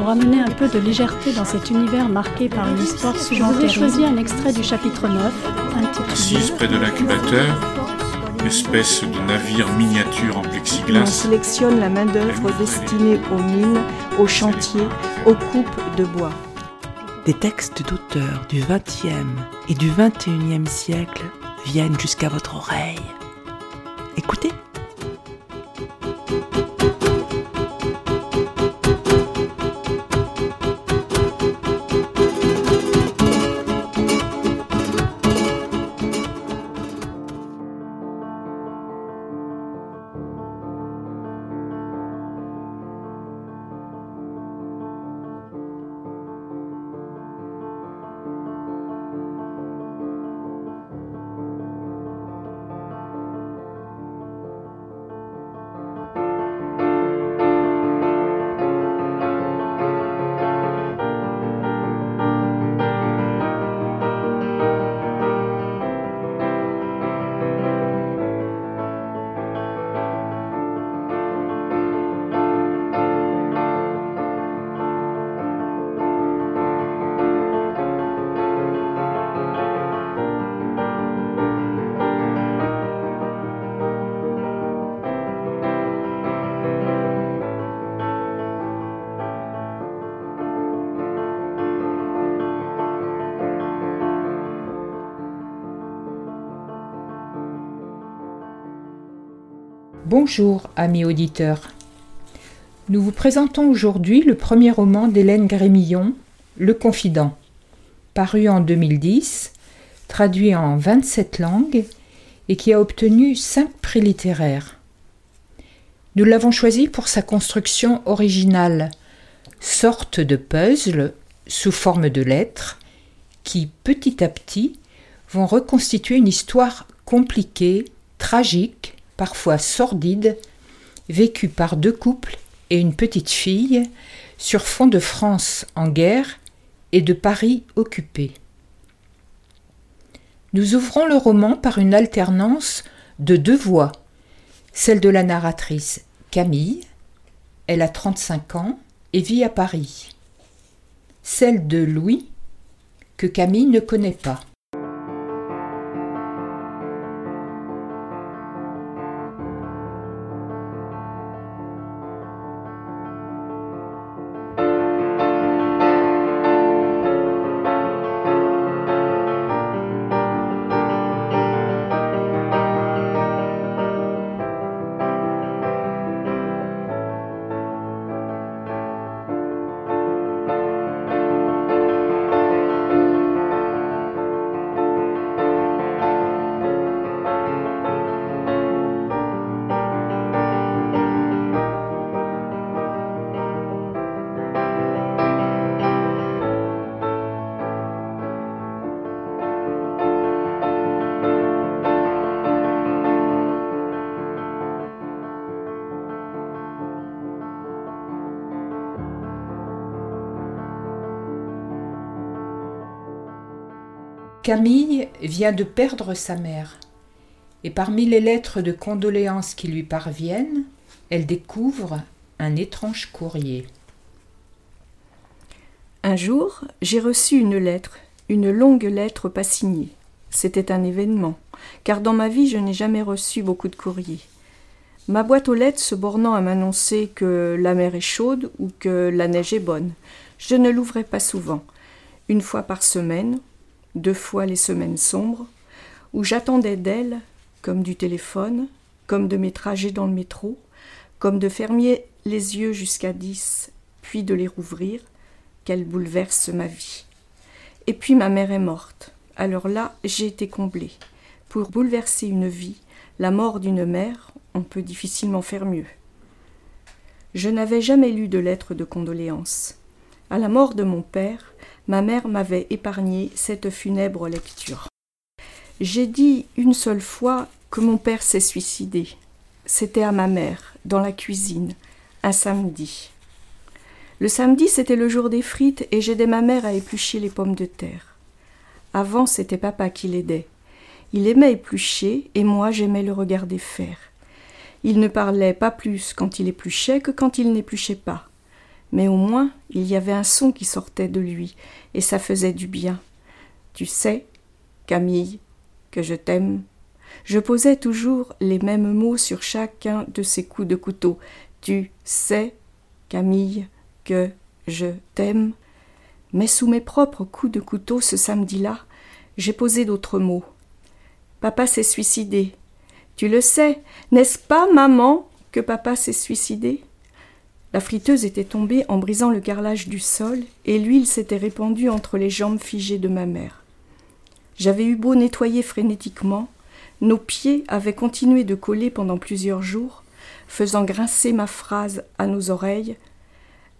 pour amener un peu de légèreté dans cet univers marqué par une histoire souvent Je vous ai choisi un extrait du chapitre 9, intitulé Assise près de l'incubateur, espèce de navire miniature en plexiglas. On sélectionne la main-d'œuvre destinée aux mines, aux chantiers, aux coupes de bois. Des textes d'auteurs du XXe et du XXIe siècle viennent jusqu'à votre oreille. Écoutez. Bonjour, amis auditeurs. Nous vous présentons aujourd'hui le premier roman d'Hélène Grémillon, Le Confident, paru en 2010, traduit en 27 langues et qui a obtenu 5 prix littéraires. Nous l'avons choisi pour sa construction originale, sorte de puzzle sous forme de lettres qui, petit à petit, vont reconstituer une histoire compliquée, tragique, parfois sordide, vécue par deux couples et une petite fille, sur fond de France en guerre et de Paris occupé. Nous ouvrons le roman par une alternance de deux voix, celle de la narratrice Camille, elle a 35 ans et vit à Paris, celle de Louis, que Camille ne connaît pas. Camille vient de perdre sa mère, et parmi les lettres de condoléances qui lui parviennent, elle découvre un étrange courrier. Un jour, j'ai reçu une lettre, une longue lettre pas signée. C'était un événement, car dans ma vie je n'ai jamais reçu beaucoup de courriers. Ma boîte aux lettres se bornant à m'annoncer que la mer est chaude ou que la neige est bonne. Je ne l'ouvrais pas souvent. Une fois par semaine, deux fois les semaines sombres, où j'attendais d'elle, comme du téléphone, comme de mes trajets dans le métro, comme de fermer les yeux jusqu'à dix, puis de les rouvrir, qu'elle bouleverse ma vie. Et puis ma mère est morte. Alors là, j'ai été comblée. Pour bouleverser une vie, la mort d'une mère, on peut difficilement faire mieux. Je n'avais jamais lu de lettres de condoléances. À la mort de mon père, ma mère m'avait épargné cette funèbre lecture. J'ai dit une seule fois que mon père s'est suicidé. C'était à ma mère, dans la cuisine, un samedi. Le samedi, c'était le jour des frites et j'aidais ma mère à éplucher les pommes de terre. Avant, c'était papa qui l'aidait. Il aimait éplucher et moi j'aimais le regarder faire. Il ne parlait pas plus quand il épluchait que quand il n'épluchait pas. Mais au moins il y avait un son qui sortait de lui, et ça faisait du bien. Tu sais, Camille, que je t'aime. Je posais toujours les mêmes mots sur chacun de ces coups de couteau. Tu sais, Camille, que je t'aime. Mais sous mes propres coups de couteau ce samedi-là, j'ai posé d'autres mots. Papa s'est suicidé. Tu le sais, n'est-ce pas, maman, que papa s'est suicidé? La friteuse était tombée en brisant le carrelage du sol, et l'huile s'était répandue entre les jambes figées de ma mère. J'avais eu beau nettoyer frénétiquement, nos pieds avaient continué de coller pendant plusieurs jours, faisant grincer ma phrase à nos oreilles.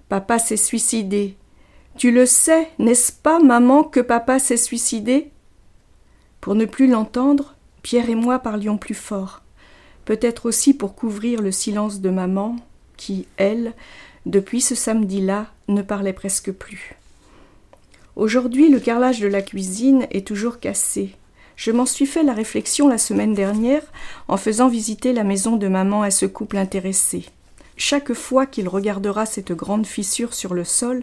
Papa s'est suicidé. Tu le sais, n'est-ce pas, maman, que papa s'est suicidé? Pour ne plus l'entendre, Pierre et moi parlions plus fort, peut-être aussi pour couvrir le silence de maman, qui, elle, depuis ce samedi-là, ne parlait presque plus. Aujourd'hui, le carrelage de la cuisine est toujours cassé. Je m'en suis fait la réflexion la semaine dernière en faisant visiter la maison de maman à ce couple intéressé. Chaque fois qu'il regardera cette grande fissure sur le sol,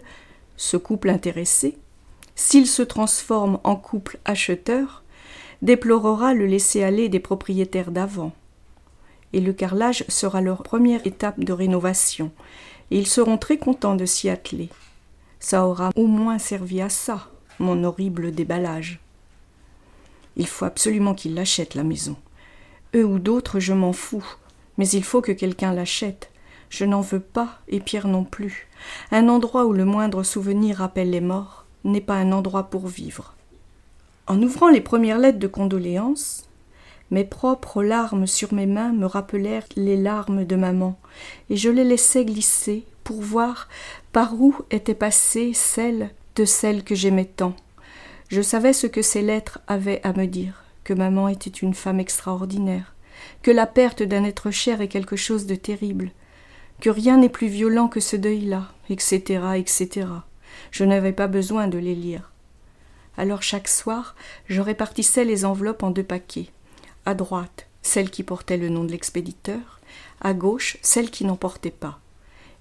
ce couple intéressé, s'il se transforme en couple acheteur, déplorera le laisser-aller des propriétaires d'avant. Et le carrelage sera leur première étape de rénovation, et ils seront très contents de s'y atteler. Ça aura au moins servi à ça, mon horrible déballage. Il faut absolument qu'ils l'achètent, la maison. Eux ou d'autres, je m'en fous, mais il faut que quelqu'un l'achète. Je n'en veux pas, et Pierre non plus. Un endroit où le moindre souvenir rappelle les morts n'est pas un endroit pour vivre. En ouvrant les premières lettres de condoléances, mes propres larmes sur mes mains me rappelèrent les larmes de maman, et je les laissai glisser pour voir par où était passée celle de celle que j'aimais tant. Je savais ce que ces lettres avaient à me dire, que maman était une femme extraordinaire, que la perte d'un être cher est quelque chose de terrible, que rien n'est plus violent que ce deuil-là, etc., etc. Je n'avais pas besoin de les lire. Alors chaque soir, je répartissais les enveloppes en deux paquets. À droite, celle qui portait le nom de l'expéditeur, à gauche, celle qui n'en portait pas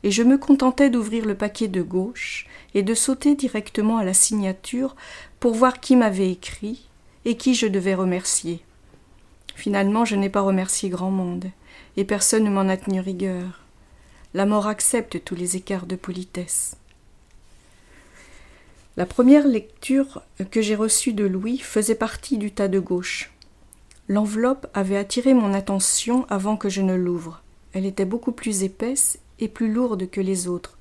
et je me contentais d'ouvrir le paquet de gauche et de sauter directement à la signature pour voir qui m'avait écrit et qui je devais remercier. Finalement, je n'ai pas remercié grand monde, et personne ne m'en a tenu rigueur. La mort accepte tous les écarts de politesse. La première lecture que j'ai reçue de Louis faisait partie du tas de gauche. L'enveloppe avait attiré mon attention avant que je ne l'ouvre. Elle était beaucoup plus épaisse et plus lourde que les autres.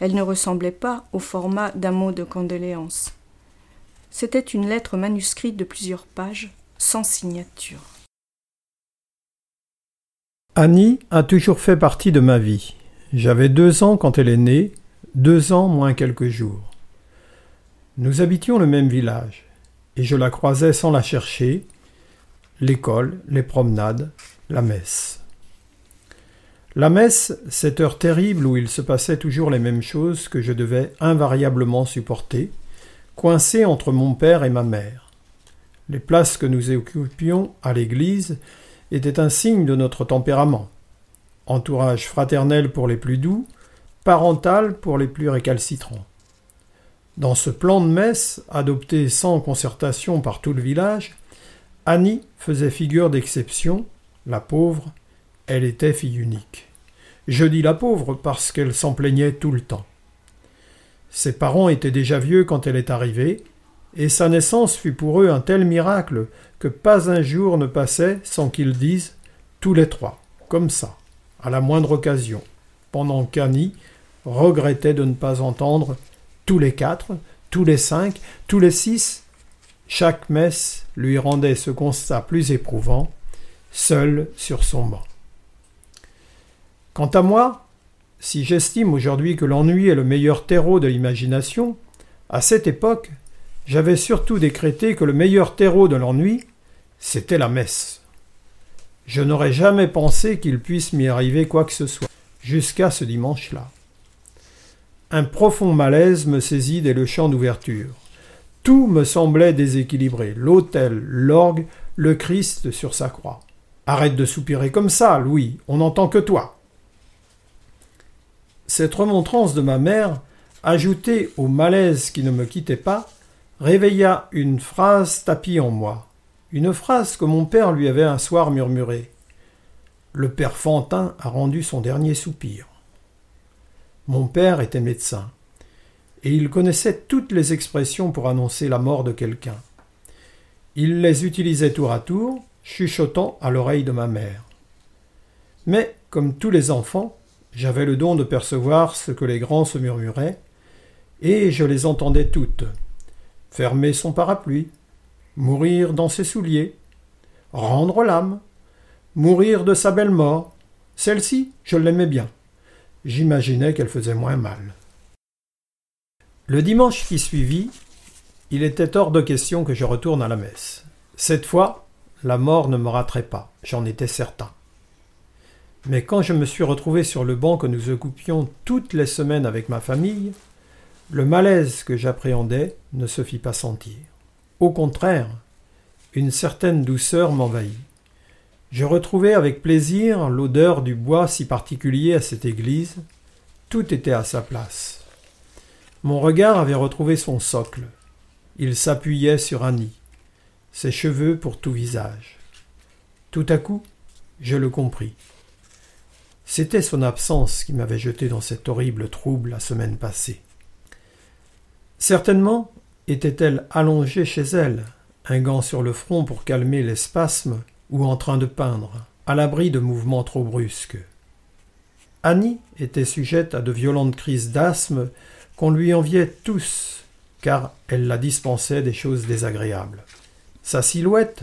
Elle ne ressemblait pas au format d'un mot de condoléance. C'était une lettre manuscrite de plusieurs pages, sans signature. Annie a toujours fait partie de ma vie. J'avais deux ans quand elle est née, deux ans moins quelques jours. Nous habitions le même village, et je la croisais sans la chercher, l'école, les promenades, la messe. La messe, cette heure terrible où il se passait toujours les mêmes choses que je devais invariablement supporter, coincé entre mon père et ma mère. Les places que nous occupions à l'église étaient un signe de notre tempérament. Entourage fraternel pour les plus doux, parental pour les plus récalcitrants. Dans ce plan de messe, adopté sans concertation par tout le village, Annie faisait figure d'exception, la pauvre, elle était fille unique. Je dis la pauvre parce qu'elle s'en plaignait tout le temps. Ses parents étaient déjà vieux quand elle est arrivée, et sa naissance fut pour eux un tel miracle que pas un jour ne passait sans qu'ils disent tous les trois, comme ça, à la moindre occasion, pendant qu'Annie regrettait de ne pas entendre tous les quatre, tous les cinq, tous les six. Chaque messe lui rendait ce constat plus éprouvant, seul sur son banc. Quant à moi, si j'estime aujourd'hui que l'ennui est le meilleur terreau de l'imagination, à cette époque, j'avais surtout décrété que le meilleur terreau de l'ennui, C'était la messe. Je n'aurais jamais pensé qu'il puisse m'y arriver quoi que ce soit, jusqu'à ce dimanche-là. Un profond malaise me saisit dès le chant d'ouverture. Tout me semblait déséquilibré, l'autel, l'orgue, le Christ sur sa croix. Arrête de soupirer comme ça, Louis, on n'entend que toi. Cette remontrance de ma mère, ajoutée au malaise qui ne me quittait pas, réveilla une phrase tapie en moi, une phrase que mon père lui avait un soir murmurée. Le père Fantin a rendu son dernier soupir. Mon père était médecin, et il connaissait toutes les expressions pour annoncer la mort de quelqu'un. Il les utilisait tour à tour, chuchotant à l'oreille de ma mère. Mais, comme tous les enfants, j'avais le don de percevoir ce que les grands se murmuraient, et je les entendais toutes. Fermer son parapluie, mourir dans ses souliers, rendre l'âme, mourir de sa belle mort. Celle-ci, je l'aimais bien j'imaginais qu'elle faisait moins mal. Le dimanche qui suivit, il était hors de question que je retourne à la messe. Cette fois, la mort ne me raterait pas, j'en étais certain. Mais quand je me suis retrouvé sur le banc que nous occupions toutes les semaines avec ma famille, le malaise que j'appréhendais ne se fit pas sentir. Au contraire, une certaine douceur m'envahit. Je retrouvai avec plaisir l'odeur du bois si particulier à cette église. Tout était à sa place. Mon regard avait retrouvé son socle. Il s'appuyait sur Annie, ses cheveux pour tout visage. Tout à coup, je le compris. C'était son absence qui m'avait jeté dans cet horrible trouble la semaine passée. Certainement était-elle allongée chez elle, un gant sur le front pour calmer les spasmes ou en train de peindre, à l'abri de mouvements trop brusques. Annie était sujette à de violentes crises d'asthme qu'on lui enviait tous, car elle la dispensait des choses désagréables. Sa silhouette,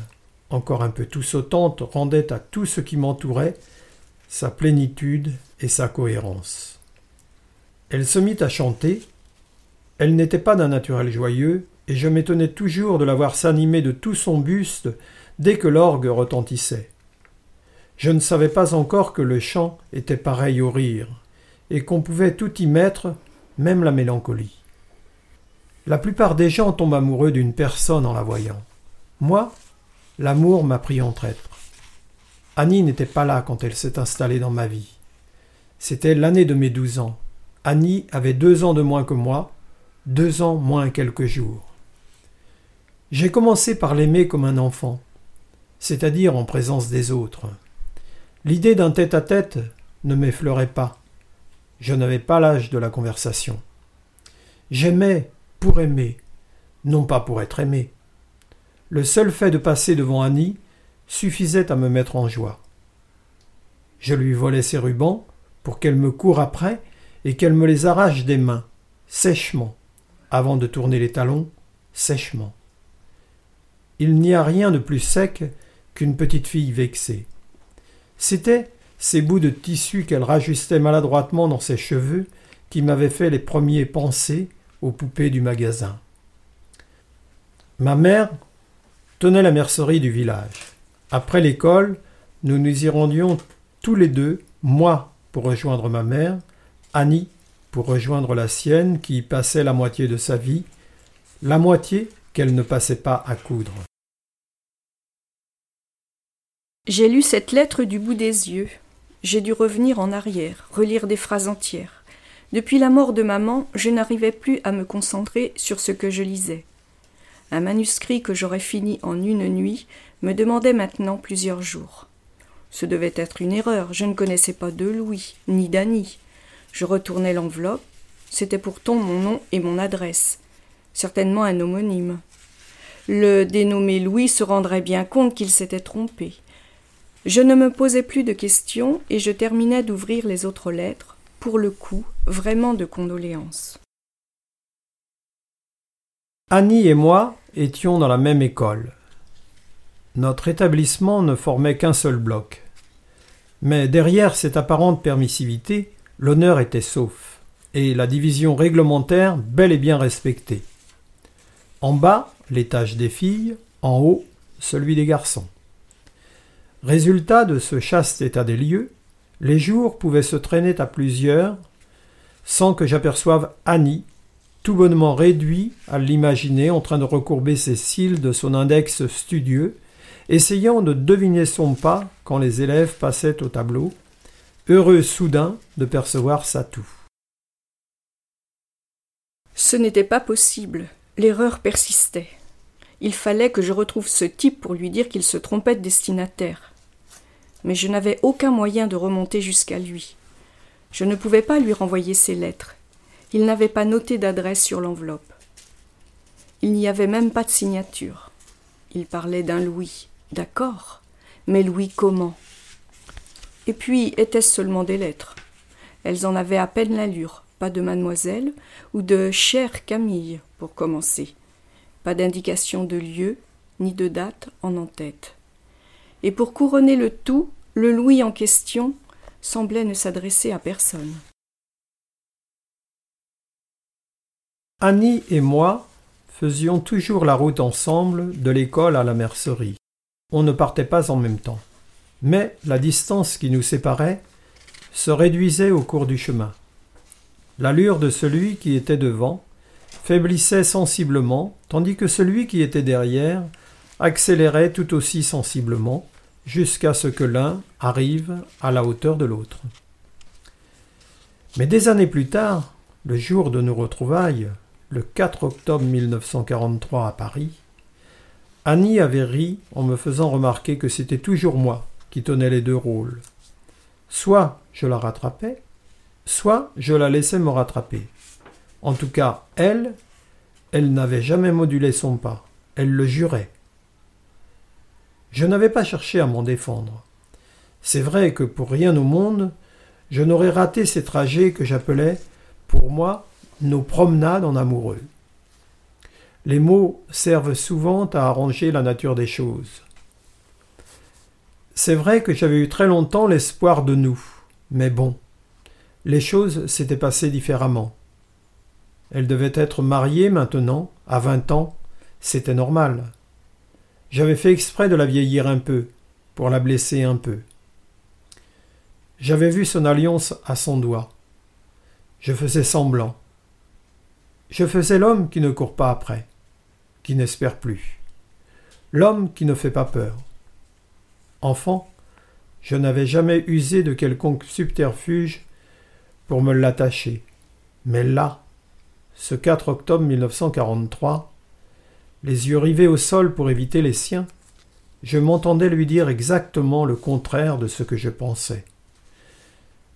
encore un peu tout sautante, rendait à tout ce qui m'entourait sa plénitude et sa cohérence. Elle se mit à chanter. Elle n'était pas d'un naturel joyeux, et je m'étonnais toujours de la voir s'animer de tout son buste dès que l'orgue retentissait. Je ne savais pas encore que le chant était pareil au rire, et qu'on pouvait tout y mettre, même la mélancolie. La plupart des gens tombent amoureux d'une personne en la voyant. Moi, l'amour m'a pris en traître. Annie n'était pas là quand elle s'est installée dans ma vie. C'était l'année de mes douze ans. Annie avait deux ans de moins que moi, deux ans moins quelques jours. J'ai commencé par l'aimer comme un enfant c'est-à-dire en présence des autres. L'idée d'un tête-à-tête ne m'effleurait pas. Je n'avais pas l'âge de la conversation. J'aimais pour aimer, non pas pour être aimé. Le seul fait de passer devant Annie suffisait à me mettre en joie. Je lui volais ses rubans pour qu'elle me coure après et qu'elle me les arrache des mains, sèchement, avant de tourner les talons, sèchement. Il n'y a rien de plus sec qu'une petite fille vexée. C'étaient ces bouts de tissu qu'elle rajustait maladroitement dans ses cheveux qui m'avaient fait les premiers penser aux poupées du magasin. Ma mère tenait la mercerie du village. Après l'école, nous nous y rendions tous les deux, moi pour rejoindre ma mère, Annie pour rejoindre la sienne qui y passait la moitié de sa vie, la moitié qu'elle ne passait pas à coudre. J'ai lu cette lettre du bout des yeux. J'ai dû revenir en arrière, relire des phrases entières. Depuis la mort de maman, je n'arrivais plus à me concentrer sur ce que je lisais. Un manuscrit que j'aurais fini en une nuit me demandait maintenant plusieurs jours. Ce devait être une erreur, je ne connaissais pas de Louis, ni d'Annie. Je retournai l'enveloppe, c'était pourtant mon nom et mon adresse, certainement un homonyme. Le dénommé Louis se rendrait bien compte qu'il s'était trompé. Je ne me posais plus de questions et je terminais d'ouvrir les autres lettres, pour le coup, vraiment de condoléances. Annie et moi étions dans la même école. Notre établissement ne formait qu'un seul bloc. Mais derrière cette apparente permissivité, l'honneur était sauf, et la division réglementaire bel et bien respectée. En bas, l'étage des filles, en haut, celui des garçons. Résultat de ce chaste état des lieux, les jours pouvaient se traîner à plusieurs, sans que j'aperçoive Annie, tout bonnement réduit à l'imaginer en train de recourber ses cils de son index studieux, essayant de deviner son pas quand les élèves passaient au tableau, heureux soudain de percevoir sa toux. Ce n'était pas possible. L'erreur persistait. Il fallait que je retrouve ce type pour lui dire qu'il se trompait de destinataire. Mais je n'avais aucun moyen de remonter jusqu'à lui. Je ne pouvais pas lui renvoyer ses lettres. Il n'avait pas noté d'adresse sur l'enveloppe. Il n'y avait même pas de signature. Il parlait d'un Louis. D'accord. Mais Louis comment? Et puis, était-ce seulement des lettres? Elles en avaient à peine l'allure. Pas de mademoiselle ou de chère Camille, pour commencer. Pas d'indication de lieu ni de date en en-tête. Et pour couronner le tout, le Louis en question semblait ne s'adresser à personne. Annie et moi faisions toujours la route ensemble de l'école à la mercerie. On ne partait pas en même temps. Mais la distance qui nous séparait se réduisait au cours du chemin. L'allure de celui qui était devant faiblissait sensiblement, tandis que celui qui était derrière accélérait tout aussi sensiblement, jusqu'à ce que l'un arrive à la hauteur de l'autre. Mais des années plus tard, le jour de nos retrouvailles, le 4 octobre 1943 à Paris, Annie avait ri en me faisant remarquer que c'était toujours moi qui tenais les deux rôles. Soit je la rattrapais, soit je la laissais me rattraper. En tout cas, elle, elle n'avait jamais modulé son pas, elle le jurait. Je n'avais pas cherché à m'en défendre. C'est vrai que pour rien au monde, je n'aurais raté ces trajets que j'appelais, pour moi, nos promenades en amoureux. Les mots servent souvent à arranger la nature des choses. C'est vrai que j'avais eu très longtemps l'espoir de nous, mais bon, les choses s'étaient passées différemment. Elle devait être mariée maintenant, à vingt ans, c'était normal. J'avais fait exprès de la vieillir un peu, pour la blesser un peu. J'avais vu son alliance à son doigt. Je faisais semblant. Je faisais l'homme qui ne court pas après, qui n'espère plus, l'homme qui ne fait pas peur. Enfant, je n'avais jamais usé de quelconque subterfuge pour me l'attacher. Mais là, ce 4 octobre 1943, les yeux rivés au sol pour éviter les siens, je m'entendais lui dire exactement le contraire de ce que je pensais.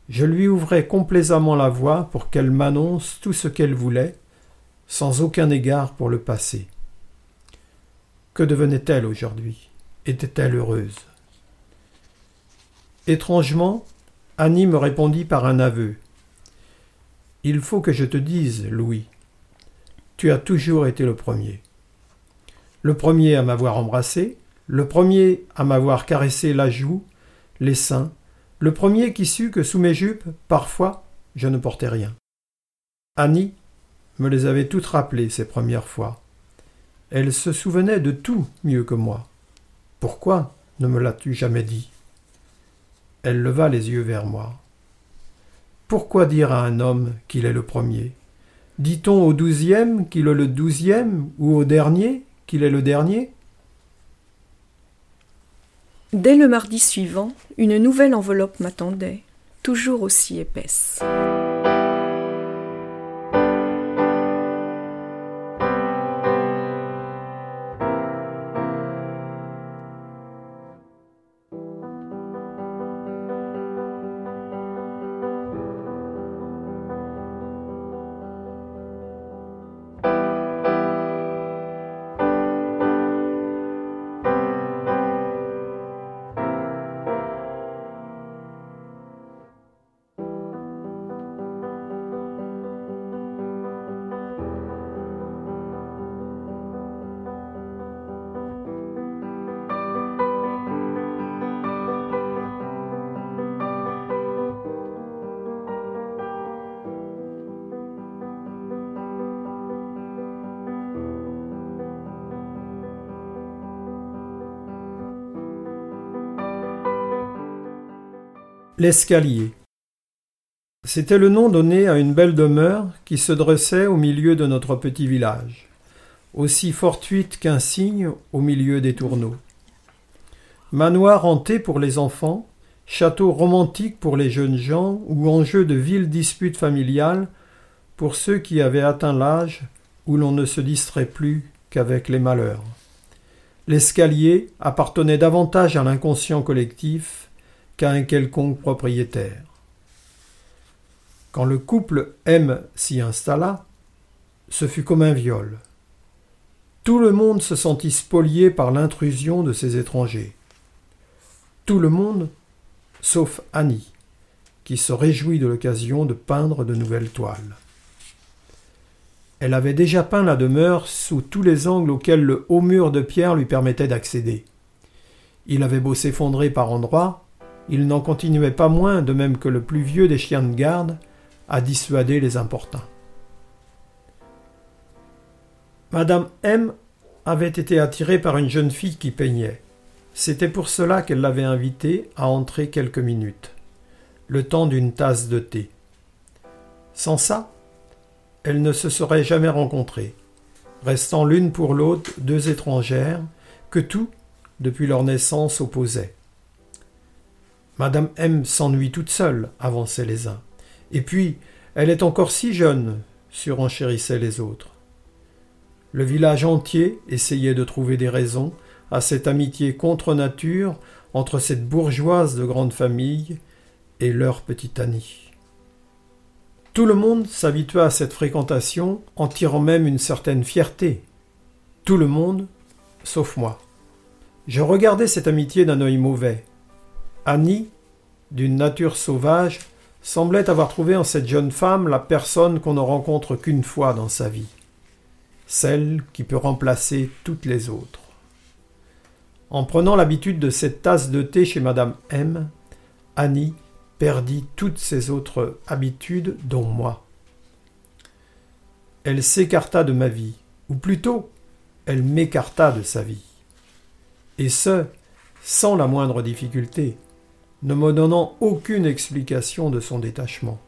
Je lui ouvrais complaisamment la voie pour qu'elle m'annonce tout ce qu'elle voulait, sans aucun égard pour le passé. Que devenait-elle aujourd'hui? Était-elle heureuse? Étrangement, Annie me répondit par un aveu, il faut que je te dise, Louis, tu as toujours été le premier. Le premier à m'avoir embrassé, le premier à m'avoir caressé la joue, les seins, le premier qui sut que sous mes jupes, parfois, je ne portais rien. Annie me les avait toutes rappelées ces premières fois. Elle se souvenait de tout mieux que moi. Pourquoi ne me l'as-tu jamais dit? Elle leva les yeux vers moi. Pourquoi dire à un homme qu'il est le premier? Dit-on au douzième qu'il est le douzième ou au dernier qu'il est le dernier? Dès le mardi suivant, une nouvelle enveloppe m'attendait, toujours aussi épaisse. L'escalier. C'était le nom donné à une belle demeure qui se dressait au milieu de notre petit village, aussi fortuite qu'un cygne au milieu des tourneaux. Manoir hanté pour les enfants, château romantique pour les jeunes gens ou enjeu de viles disputes familiales pour ceux qui avaient atteint l'âge où l'on ne se distrait plus qu'avec les malheurs. L'escalier appartenait davantage à l'inconscient collectif quelconque propriétaire. Quand le couple M s'y installa, ce fut comme un viol. Tout le monde se sentit spolié par l'intrusion de ces étrangers. Tout le monde, sauf Annie, qui se réjouit de l'occasion de peindre de nouvelles toiles. Elle avait déjà peint la demeure sous tous les angles auxquels le haut mur de pierre lui permettait d'accéder. Il avait beau s'effondrer par endroits, il n'en continuait pas moins, de même que le plus vieux des chiens de garde, à dissuader les importuns. Madame M avait été attirée par une jeune fille qui peignait. C'était pour cela qu'elle l'avait invitée à entrer quelques minutes, le temps d'une tasse de thé. Sans ça, elles ne se seraient jamais rencontrées, restant l'une pour l'autre deux étrangères que tout, depuis leur naissance, opposait. Madame M s'ennuie toute seule, avançaient les uns. Et puis, elle est encore si jeune, surenchérissaient les autres. Le village entier essayait de trouver des raisons à cette amitié contre nature entre cette bourgeoise de grande famille et leur petite Annie. Tout le monde s'habitua à cette fréquentation en tirant même une certaine fierté. Tout le monde, sauf moi. Je regardais cette amitié d'un œil mauvais. Annie, d'une nature sauvage, semblait avoir trouvé en cette jeune femme la personne qu'on ne rencontre qu'une fois dans sa vie, celle qui peut remplacer toutes les autres. En prenant l'habitude de cette tasse de thé chez Madame M, Annie perdit toutes ses autres habitudes, dont moi. Elle s'écarta de ma vie, ou plutôt, elle m'écarta de sa vie. Et ce, sans la moindre difficulté, ne me donnant aucune explication de son détachement.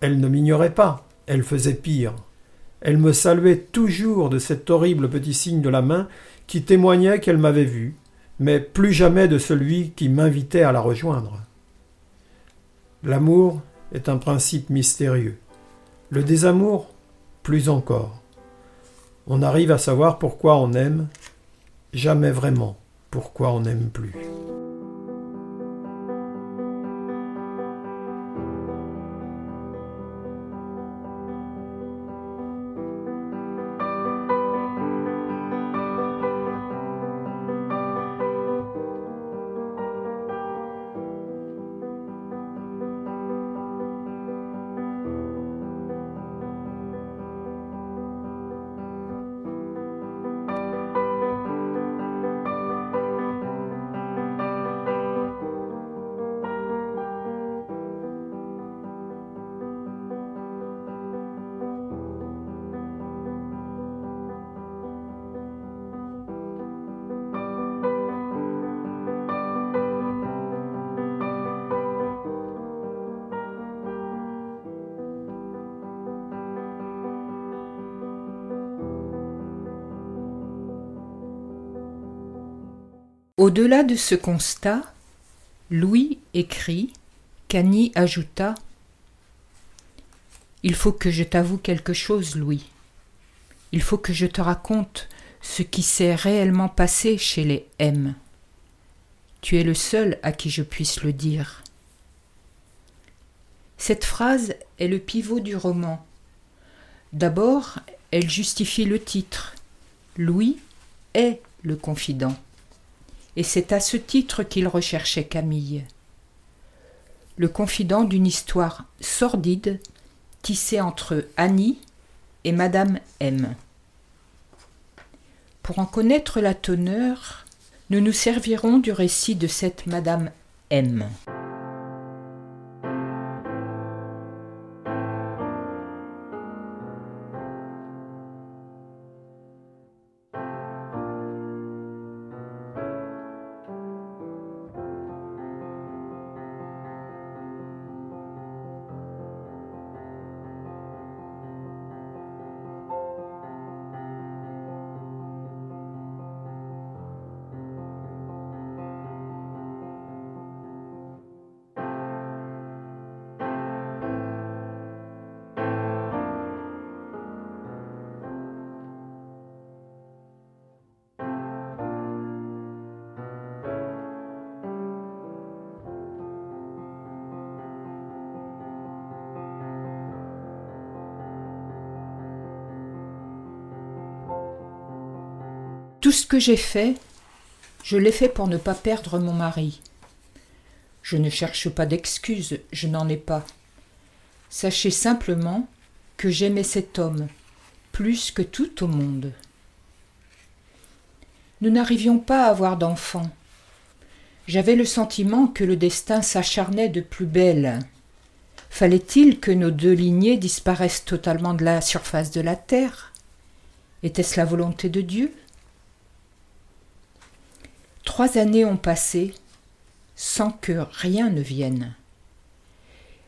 Elle ne m'ignorait pas, elle faisait pire. Elle me saluait toujours de cet horrible petit signe de la main qui témoignait qu'elle m'avait vu, mais plus jamais de celui qui m'invitait à la rejoindre. L'amour est un principe mystérieux. Le désamour, plus encore. On arrive à savoir pourquoi on aime, jamais vraiment pourquoi on n'aime plus. Au-delà de ce constat, Louis écrit qu'Annie ajouta Il faut que je t'avoue quelque chose, Louis. Il faut que je te raconte ce qui s'est réellement passé chez les M. Tu es le seul à qui je puisse le dire. Cette phrase est le pivot du roman. D'abord, elle justifie le titre. Louis est le confident et c'est à ce titre qu'il recherchait Camille. Le confident d'une histoire sordide tissée entre Annie et Madame M. Pour en connaître la teneur, nous nous servirons du récit de cette Madame M. j'ai fait, je l'ai fait pour ne pas perdre mon mari. Je ne cherche pas d'excuses, je n'en ai pas. Sachez simplement que j'aimais cet homme plus que tout au monde. Nous n'arrivions pas à avoir d'enfants. J'avais le sentiment que le destin s'acharnait de plus belle. Fallait-il que nos deux lignées disparaissent totalement de la surface de la terre? Était-ce la volonté de Dieu? Trois années ont passé sans que rien ne vienne.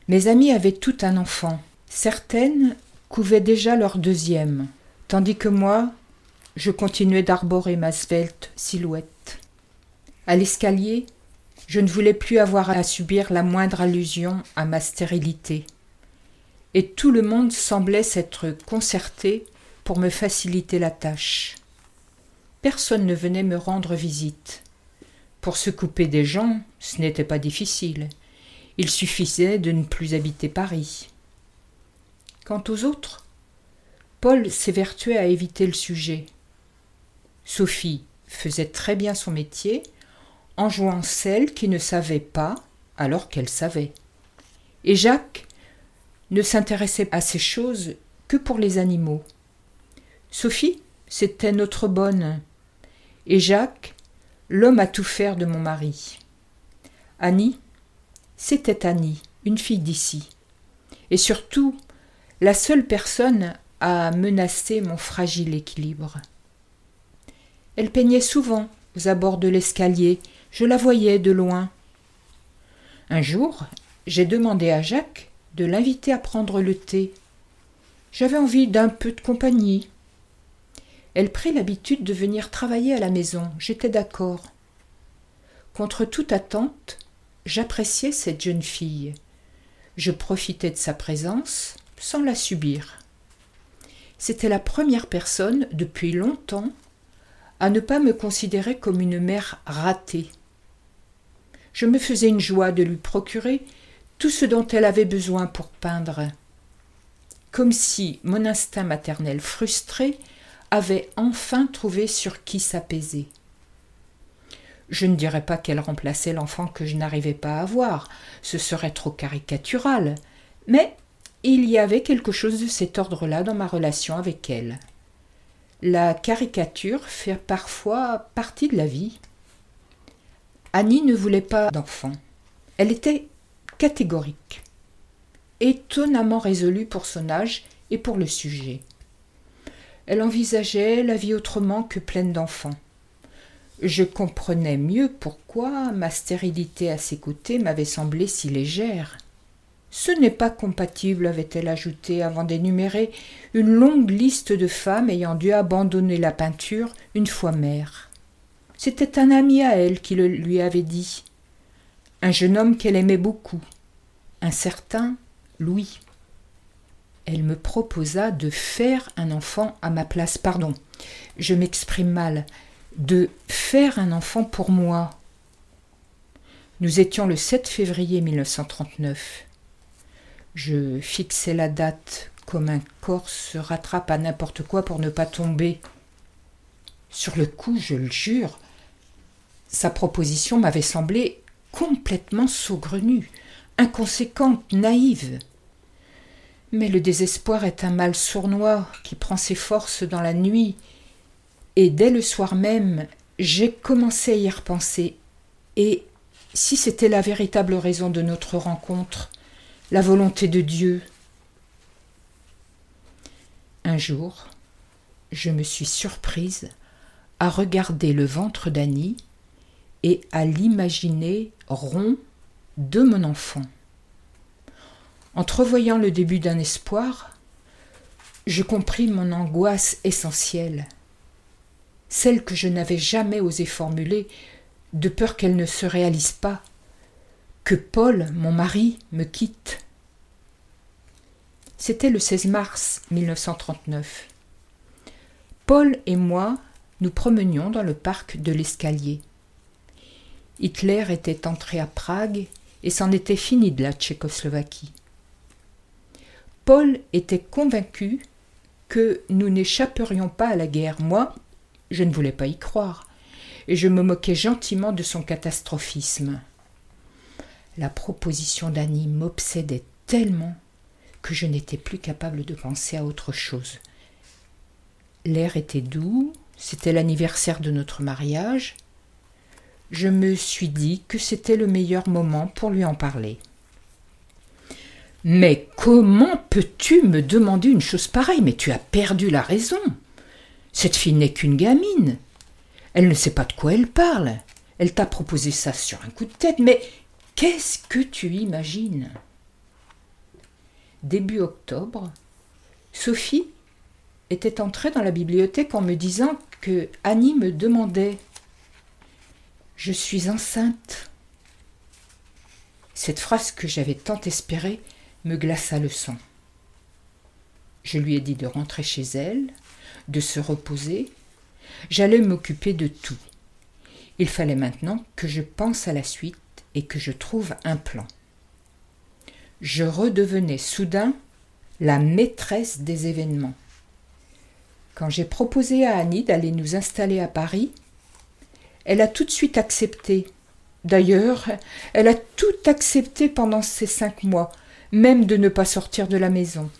Mes amies avaient tout un enfant. Certaines couvaient déjà leur deuxième, tandis que moi, je continuais d'arborer ma svelte silhouette. À l'escalier, je ne voulais plus avoir à subir la moindre allusion à ma stérilité. Et tout le monde semblait s'être concerté pour me faciliter la tâche. Personne ne venait me rendre visite. Pour se couper des gens, ce n'était pas difficile. Il suffisait de ne plus habiter Paris. Quant aux autres, Paul s'évertuait à éviter le sujet. Sophie faisait très bien son métier, en jouant celle qui ne savait pas alors qu'elle savait. Et Jacques ne s'intéressait à ces choses que pour les animaux. Sophie, c'était notre bonne, et Jacques l'homme à tout faire de mon mari. Annie, c'était Annie, une fille d'ici, et surtout la seule personne à menacer mon fragile équilibre. Elle peignait souvent aux abords de l'escalier, je la voyais de loin. Un jour, j'ai demandé à Jacques de l'inviter à prendre le thé. J'avais envie d'un peu de compagnie. Elle prit l'habitude de venir travailler à la maison. J'étais d'accord. Contre toute attente, j'appréciais cette jeune fille. Je profitais de sa présence sans la subir. C'était la première personne depuis longtemps à ne pas me considérer comme une mère ratée. Je me faisais une joie de lui procurer tout ce dont elle avait besoin pour peindre, comme si mon instinct maternel frustré avait enfin trouvé sur qui s'apaiser. Je ne dirais pas qu'elle remplaçait l'enfant que je n'arrivais pas à avoir, ce serait trop caricatural, mais il y avait quelque chose de cet ordre-là dans ma relation avec elle. La caricature fait parfois partie de la vie. Annie ne voulait pas d'enfant. Elle était catégorique, étonnamment résolue pour son âge et pour le sujet. Elle envisageait la vie autrement que pleine d'enfants. Je comprenais mieux pourquoi ma stérilité à ses côtés m'avait semblé si légère. Ce n'est pas compatible, avait-elle ajouté avant d'énumérer une longue liste de femmes ayant dû abandonner la peinture une fois mère. C'était un ami à elle qui le lui avait dit. Un jeune homme qu'elle aimait beaucoup. Un certain Louis elle me proposa de faire un enfant à ma place. Pardon, je m'exprime mal. De faire un enfant pour moi. Nous étions le 7 février 1939. Je fixais la date comme un corps se rattrape à n'importe quoi pour ne pas tomber. Sur le coup, je le jure, sa proposition m'avait semblé complètement saugrenue, inconséquente, naïve. Mais le désespoir est un mal sournois qui prend ses forces dans la nuit, et dès le soir même, j'ai commencé à y repenser. Et si c'était la véritable raison de notre rencontre, la volonté de Dieu Un jour, je me suis surprise à regarder le ventre d'Annie et à l'imaginer rond de mon enfant. Entrevoyant le début d'un espoir, je compris mon angoisse essentielle, celle que je n'avais jamais osé formuler, de peur qu'elle ne se réalise pas, que Paul, mon mari, me quitte. C'était le 16 mars 1939. Paul et moi nous promenions dans le parc de l'Escalier. Hitler était entré à Prague et c'en était fini de la Tchécoslovaquie. Paul était convaincu que nous n'échapperions pas à la guerre. Moi, Je ne voulais pas y croire, et je me moquais gentiment de son catastrophisme. La proposition d'Annie m'obsédait tellement que je n'étais plus capable de penser à autre chose. L'air était doux, c'était l'anniversaire de notre mariage. Je me suis dit que c'était le meilleur moment pour lui en parler. Mais comment peux-tu me demander une chose pareille? Mais tu as perdu la raison. Cette fille n'est qu'une gamine. Elle ne sait pas de quoi elle parle. Elle t'a proposé ça sur un coup de tête, mais qu'est-ce que tu imagines? Début octobre, Sophie était entrée dans la bibliothèque en me disant que Annie me demandait Je suis enceinte. Cette phrase que j'avais tant espérée me glaça le sang. Je lui ai dit de rentrer chez elle, de se reposer. J'allais m'occuper de tout. Il fallait maintenant que je pense à la suite et que je trouve un plan. Je redevenais soudain la maîtresse des événements. Quand j'ai proposé à Annie d'aller nous installer à Paris, elle a tout de suite accepté. D'ailleurs, elle a tout accepté pendant ces cinq mois, même de ne pas sortir de la maison.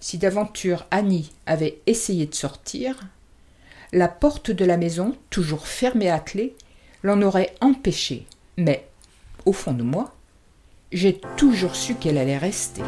Si d'aventure Annie avait essayé de sortir, la porte de la maison, toujours fermée à clé, l'en aurait empêchée. Mais, au fond de moi, j'ai toujours su qu'elle allait rester.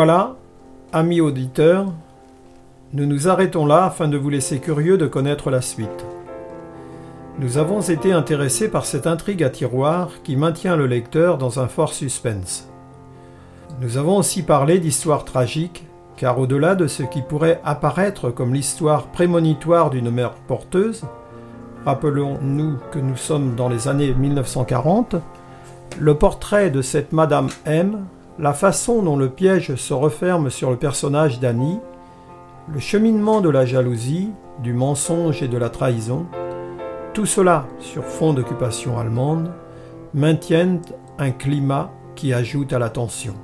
Voilà, amis auditeurs, nous nous arrêtons là afin de vous laisser curieux de connaître la suite. Nous avons été intéressés par cette intrigue à tiroir qui maintient le lecteur dans un fort suspense. Nous avons aussi parlé d'histoire tragique, car au-delà de ce qui pourrait apparaître comme l'histoire prémonitoire d'une mère porteuse, rappelons-nous que nous sommes dans les années 1940, le portrait de cette Madame M la façon dont le piège se referme sur le personnage d'Annie, le cheminement de la jalousie, du mensonge et de la trahison, tout cela sur fond d'occupation allemande, maintiennent un climat qui ajoute à la tension.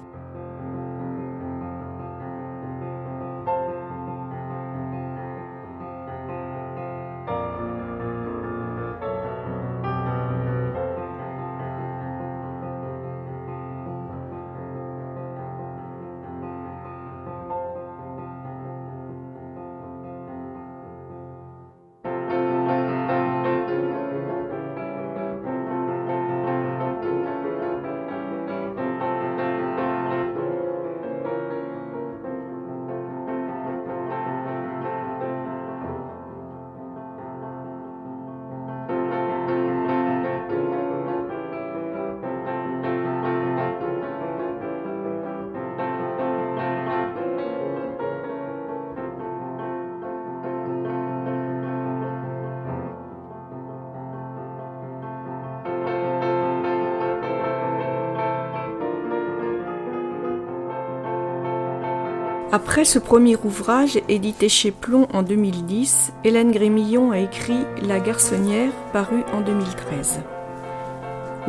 Après ce premier ouvrage, édité chez Plomb en 2010, Hélène Grémillon a écrit La garçonnière, paru en 2013.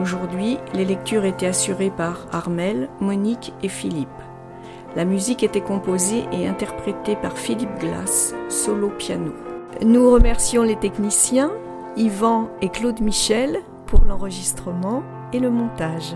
Aujourd'hui, les lectures étaient assurées par Armel, Monique et Philippe. La musique était composée et interprétée par Philippe Glass, solo piano. Nous remercions les techniciens, Yvan et Claude Michel, pour l'enregistrement et le montage.